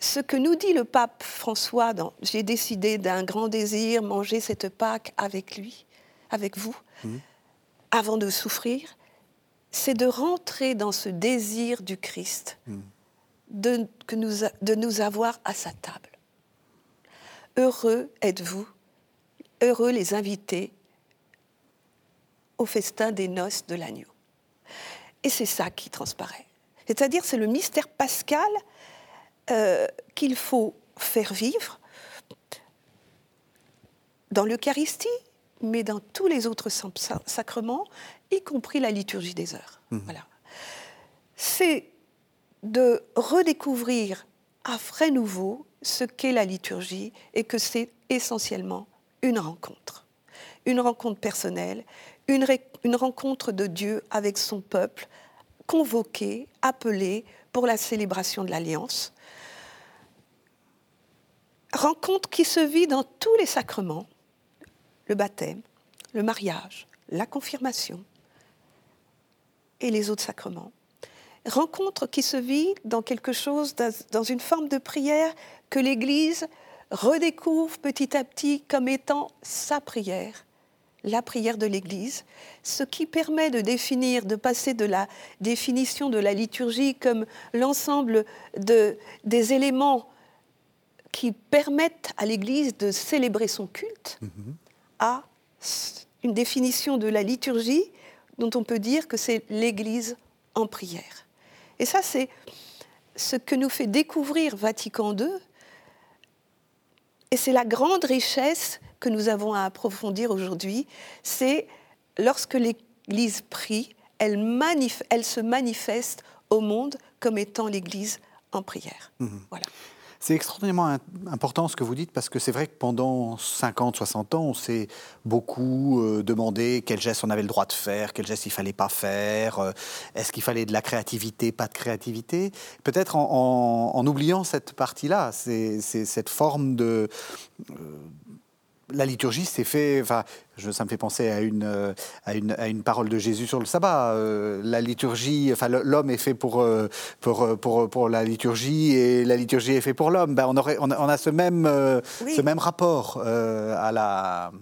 ce que nous dit le pape François dans J'ai décidé d'un grand désir, manger cette Pâque avec lui, avec vous, mmh. avant de souffrir, c'est de rentrer dans ce désir du Christ, mmh. de, que nous, de nous avoir à sa table. Heureux êtes-vous, heureux les invités au festin des noces de l'agneau. Et c'est ça qui transparaît. C'est-à-dire, c'est le mystère pascal euh, qu'il faut faire vivre dans l'Eucharistie, mais dans tous les autres sacrements, y compris la liturgie des heures. Mmh. Voilà. c'est de redécouvrir à frais nouveau ce qu'est la liturgie et que c'est essentiellement une rencontre. Une rencontre personnelle, une, une, rencontre de Dieu avec son peuple, convoqué, appelé pour la célébration de l'Alliance. Rencontre qui se vit dans tous les sacrements, le baptême, le mariage, la confirmation et les autres sacrements. Rencontre qui se vit dans quelque chose, dans une forme de prière que l'Église redécouvre petit à petit comme étant sa prière, la prière de l'Église, ce qui permet de définir, de passer de la définition de la liturgie comme l'ensemble de, des éléments qui permettent à l'Église de célébrer son culte, mm-hmm. à une définition de la liturgie dont on peut dire que c'est l'Église en prière. Et ça, c'est ce que nous fait découvrir Vatican II, et c'est la grande richesse que nous avons à approfondir aujourd'hui, c'est lorsque l'Église prie, elle, elle, se manifeste au monde comme étant l'Église en prière. Mmh. Voilà. C'est extraordinairement important ce que vous dites parce que c'est vrai que pendant 50, 60 ans, on s'est beaucoup euh, demandé quel geste on avait le droit de faire, quel geste il fallait pas faire, euh, est-ce qu'il fallait de la créativité, pas de créativité. Peut-être en, oubliant cette partie-là, c'est cette forme de... Euh, la liturgie, c'est fait. Enfin, je, ça me fait penser à une, euh, à une, à une parole de Jésus sur le sabbat. Euh, la liturgie, enfin, l'homme est fait pour, euh, pour, pour, pour, la liturgie et la liturgie est fait pour l'homme. Ben, on, aurait, on, a, ce même, ce même rapport à la.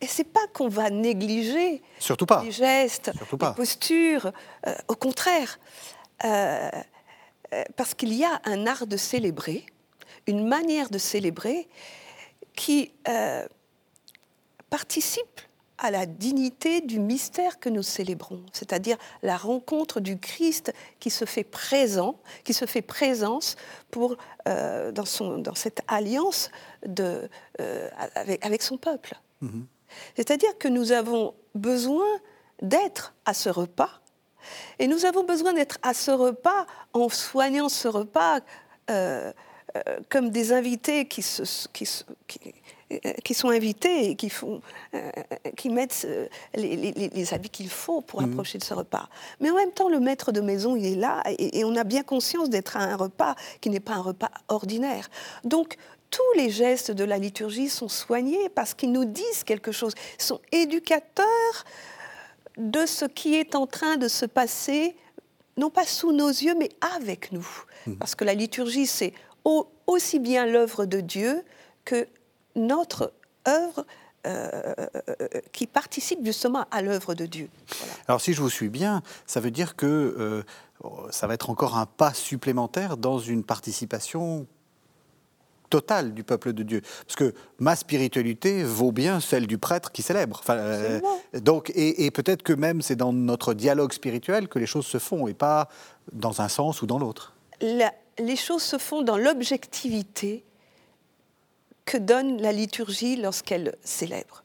Et c'est pas qu'on va négliger Surtout pas. les gestes, les postures. au contraire, parce qu'il y a un art de célébrer, une manière de célébrer qui participe à la dignité du mystère que nous célébrons, c'est-à-dire la rencontre du Christ qui se fait présent, qui se fait présence pour, euh, dans, son, dans cette alliance de, euh, avec, avec, son peuple. Mhm. C'est-à-dire que nous avons besoin d'être à ce repas, et nous avons besoin d'être à ce repas en soignant ce repas euh, comme des invités qui, se, qui, qui qui sont invités et qui, font, euh, qui mettent euh, les, habits qu'il faut pour mhm. approcher de ce repas. Mais en même temps, le maître de maison, il est là et, on a bien conscience d'être à un repas qui n'est pas un repas ordinaire. Donc, tous les gestes de la liturgie sont soignés parce qu'ils nous disent quelque chose, ils sont éducateurs de ce qui est en train de se passer, non pas sous nos yeux, mais avec nous. Mhm. Parce que la liturgie, c'est aussi bien l'œuvre de Dieu que notre œuvre euh, qui participe justement à l'œuvre de Dieu. Alors si je vous suis bien, ça veut dire que euh, ça va être encore un pas supplémentaire dans une participation totale du peuple de Dieu. Parce que ma spiritualité vaut bien celle du prêtre qui célèbre. Enfin, euh, donc, et, peut-être que même c'est dans notre dialogue spirituel que les choses se font et pas dans un sens ou dans l'autre. les choses se font dans l'objectivité que donne la liturgie lorsqu'elle célèbre.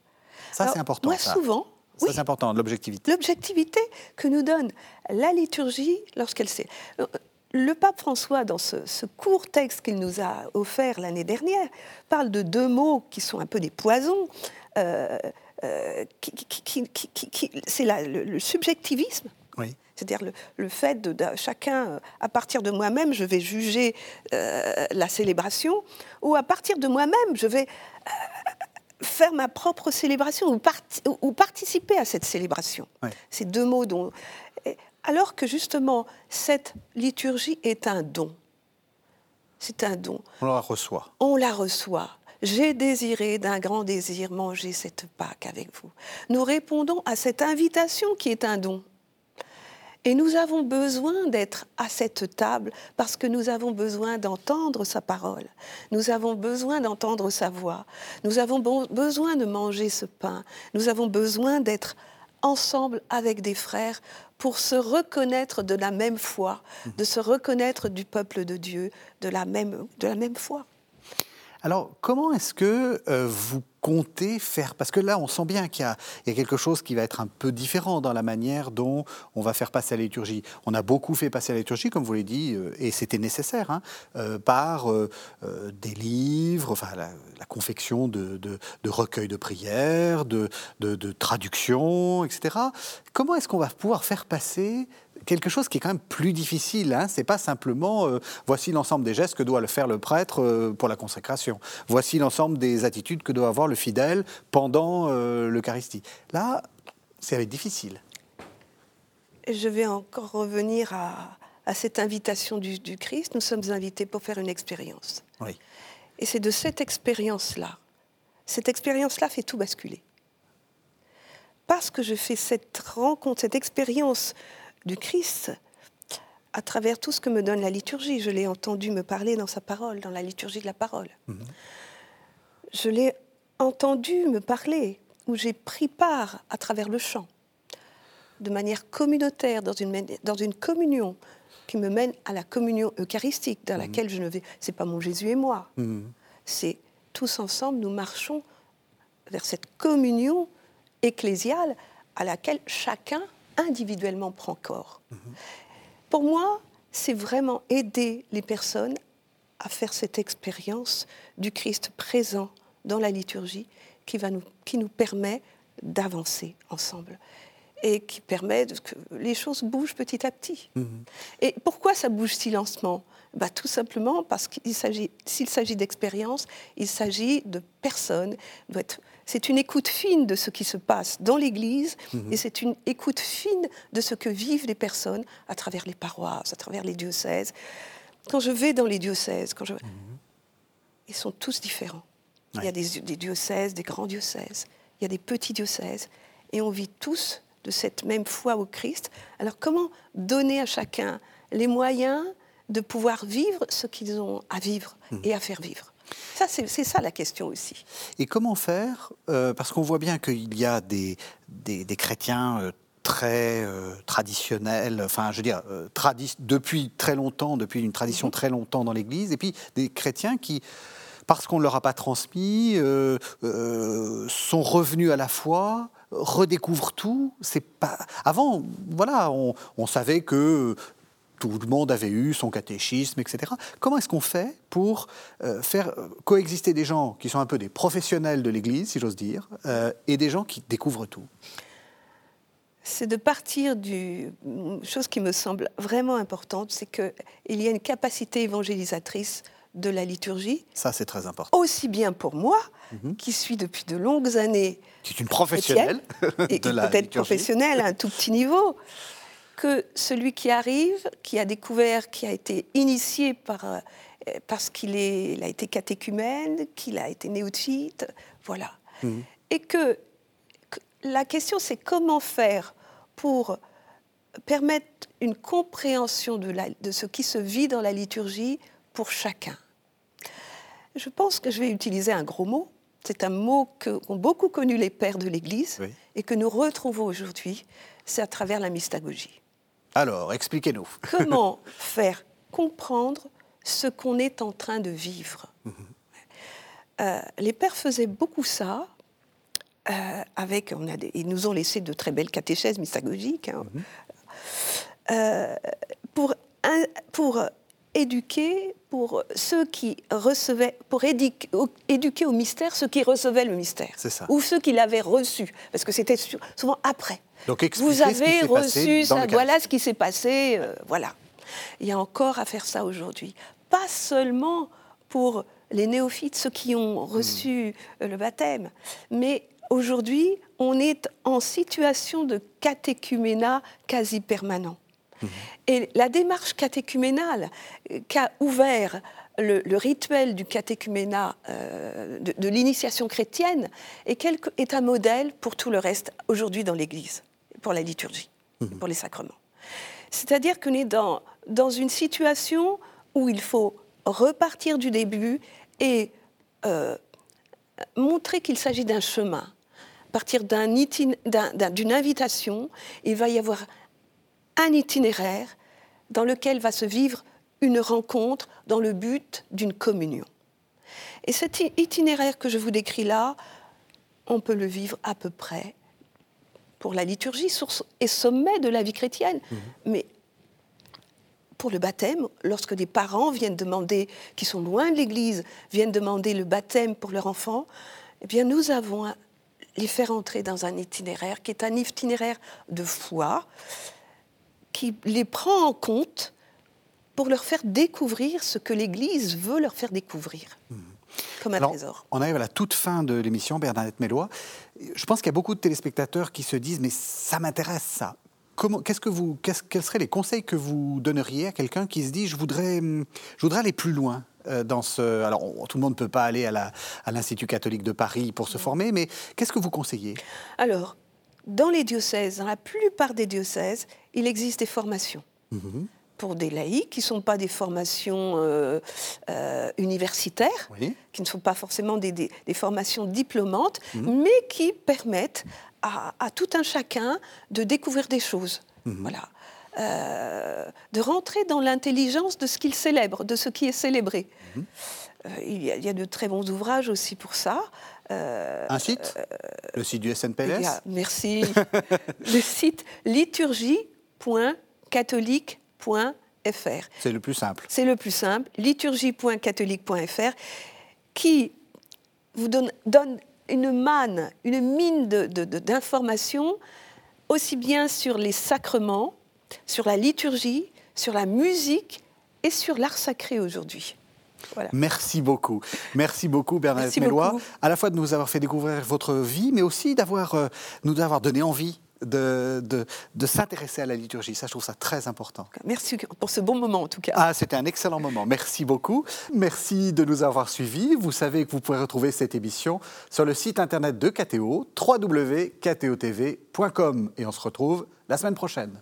Ça, c'est important. Moi, souvent. Ça, c'est important, l'objectivité. L'objectivité que nous donne la liturgie lorsqu'elle célèbre. Euh, le pape François, dans ce, court texte qu'il nous a offert l'année dernière, parle de deux mots qui sont un peu des poisons. Euh, euh, c'est le, subjectivisme. Oui. C'est-à-dire le, fait de, chacun, euh, à partir de moi-même, je vais juger euh, la célébration, ou à partir de moi-même, je vais euh, faire ma propre célébration ou, ou, participer à cette célébration. Ces deux mots dont... Alors que justement, cette liturgie est un don. C'est un don. On la reçoit. On la reçoit. J'ai désiré d'un grand désir manger cette Pâque avec vous. Nous répondons à cette invitation qui est un don. Et nous avons besoin d'être à cette table parce que nous avons besoin d'entendre sa parole. Nous avons besoin d'entendre sa voix. Nous avons besoin de manger ce pain. Nous avons besoin d'être ensemble avec des frères pour se reconnaître de la même foi, de se reconnaître du peuple de Dieu, de la même, foi. Alors, comment est-ce que euh, vous comptez faire? Parce que là, on sent bien qu'il y, a quelque chose qui va être un peu différent dans la manière dont on va faire passer la liturgie. On a beaucoup fait passer la liturgie, comme vous l'avez dit, euh, et c'était nécessaire, hein, euh, par des livres, enfin la, confection de, recueils de prières, de, de traductions, etc. Comment est-ce qu'on va pouvoir faire passer quelque chose qui est quand même plus difficile. Hein. C'est pas simplement euh, voici l'ensemble des gestes que doit le faire le prêtre euh, pour la consécration. Voici l'ensemble des attitudes que doit avoir le fidèle pendant euh, l'Eucharistie. Là, c'est difficile. Je vais encore revenir à, cette invitation du, du, Christ. Nous sommes invités pour faire une expérience. Oui. Et c'est de cette expérience-là. Cette expérience-là fait tout basculer. Parce que je fais cette rencontre, cette expérience du Christ à travers tout ce que me donne la liturgie. Je l'ai entendu me parler dans sa parole, dans la liturgie de la parole. Mhm. Je l'ai entendu me parler, où j'ai pris part à travers le chant, de manière communautaire, dans une, dans une communion qui me mène à la communion eucharistique, dans mhm. laquelle je ne vais. C'est pas mon Jésus et moi. Mhm. C'est tous ensemble, nous marchons vers cette communion ecclésiale à laquelle chacun individuellement prend corps. Pour moi, c'est vraiment aider les personnes à faire cette expérience du Christ présent dans la liturgie qui, va nous, qui nous permet d'avancer ensemble et qui permet que les choses bougent petit à petit. Mhm. Et pourquoi ça bouge si lentement bah, Tout simplement parce qu'il s'agit, s'il s'agit d'expérience, il s'agit de personnes, c'est une écoute fine de ce qui se passe dans l'Église mhm. et c'est une écoute fine de ce que vivent les personnes à travers les paroisses, à travers les diocèses. Quand je vais dans les diocèses, quand je... Mhm. ils sont tous différents. Il y a des, diocèses, des grands diocèses, il y a des petits diocèses, et on vit tous de cette même foi au Christ. Alors comment donner à chacun les moyens de pouvoir vivre ce qu'ils ont à vivre mhm. et à faire vivre? Ça, c'est ça la question aussi. Et comment faire euh, Parce qu'on voit bien qu'il y a des, des, chrétiens euh, très euh, traditionnels, enfin, je veux dire, depuis très longtemps, depuis une tradition mhm. très longtemps dans l'Église, et puis des chrétiens qui parce qu'on ne leur a pas transmis, sont revenus à la foi, redécouvrent tout. C'est pas avant, voilà, on, savait que tout le monde avait eu son catéchisme, etc. Comment est-ce qu'on fait pour euh, faire euh, coexister des gens qui sont un peu des professionnels de l'Église, si j'ose dire, euh, et des gens qui découvrent tout? C'est de partir d'une chose qui me semble vraiment importante, c'est qu'il y a une capacité évangélisatrice de la liturgie. Ça, c'est très important. Aussi bien pour moi, mhm. qui suis depuis de longues années. Qui est une professionnelle et peut-être professionnelle à un tout petit niveau, que celui qui arrive, qui a découvert, qui a été initié par, euh, parce qu'il a été catéchumène, qu'il a été néophyte, voilà. Mmh. Et que, la question, c'est comment faire pour permettre une compréhension de, de, ce qui se vit dans la liturgie pour chacun. Je pense que je vais utiliser un gros mot. C'est un mot qu'ont beaucoup connu les pères de l'Église et que nous retrouvons aujourd'hui. C'est à travers la mystagogie. Alors, expliquez-nous. Comment faire comprendre ce qu'on est en train de vivre? Mhm. euh, Les pères faisaient beaucoup ça. Euh, avec, on a ils nous ont laissé de très belles catéchèses mystagogiques hein. mhm. euh, pour, pour éduquer pour ceux qui recevaient, pour éduquer, éduquer au mystère ceux qui recevaient le mystère. Ça. Ou ceux qui l'avaient reçu, parce que c'était souvent après. Donc Vous avez reçu ça, voilà ce qui s'est passé, euh, voilà. Il y a encore à faire ça aujourd'hui. Pas seulement pour les néophytes, ceux qui ont reçu hmm. euh, le baptême, mais aujourd'hui, on est en situation de catéchuménat quasi permanent. Et la démarche catéchuménale euh, qu'a ouvert le, rituel du catéchuménat, de, l'initiation chrétienne, est, est, un modèle pour tout le reste aujourd'hui dans l'Église pour la liturgie, mhm. pour les sacrements. C'est-à-dire qu'on est dans, dans une situation où il faut repartir du début et euh, montrer qu'il s'agit d'un chemin. À partir d'une invitation, il va y avoir un itinéraire dans lequel va se vivre une rencontre dans le but d'une communion. Et cet itinéraire que je vous décris là, on peut le vivre à peu près pour la liturgie source et sommet de la vie chrétienne. Mhm. Mais pour le baptême, lorsque des parents viennent demander, qui sont loin de l'Église, viennent demander le baptême pour leur enfant, eh bien nous avons les faire entrer dans un itinéraire qui est un itinéraire de foi, qui les prend en compte pour leur faire découvrir ce que l'Église veut leur faire découvrir. Mhm. Comme un trésor. On arrive à la toute fin de l'émission, Bernadette Mélois. Je pense qu'il y a beaucoup de téléspectateurs qui se disent Mais ça m'intéresse, ça. Comment, qu'est-ce que vous, quels seraient les conseils que vous donneriez à quelqu'un qui se dit Je voudrais, je voudrais aller plus loin euh, dans ce. Alors, tout le monde ne peut pas aller à, l'Institut catholique de Paris pour se former, mais qu'est-ce que vous conseillez? Alors, dans les diocèses, dans la plupart des diocèses, il existe des formations. Mmh pour des laïcs, qui ne sont pas des formations euh, euh, universitaires, qui ne sont pas forcément des, formations diplômantes, mmh. mais qui permettent à, tout un chacun de découvrir des choses. Mmh. Voilà. Euh, de rentrer dans l'intelligence de ce qu'il célèbre, de ce qui est célébré. Mmh. Il y, a, il, y a, de très bons ouvrages aussi pour ça. un site? Le site du SNPLS Merci. le site liturgie.catholique c'est le plus simple. C'est le plus simple, liturgie.catholique.fr, qui vous donne, donne, une manne, une mine d'informations, de, aussi bien sur les sacrements, sur la liturgie, sur la musique et sur l'art sacré aujourd'hui. Merci beaucoup. Merci beaucoup Bernadette Mélois, à la fois de nous avoir fait découvrir votre vie, mais aussi d'avoir euh, nous avoir donné envie de, de, s'intéresser à la liturgie. Ça, je trouve ça très important. Merci pour ce bon moment, en tout cas. Ah, c'était un excellent moment. Merci beaucoup. Merci de nous avoir suivis. Vous savez que vous pouvez retrouver cette émission sur le site internet de KTO, www.ktotv.com. Et on se retrouve la semaine prochaine.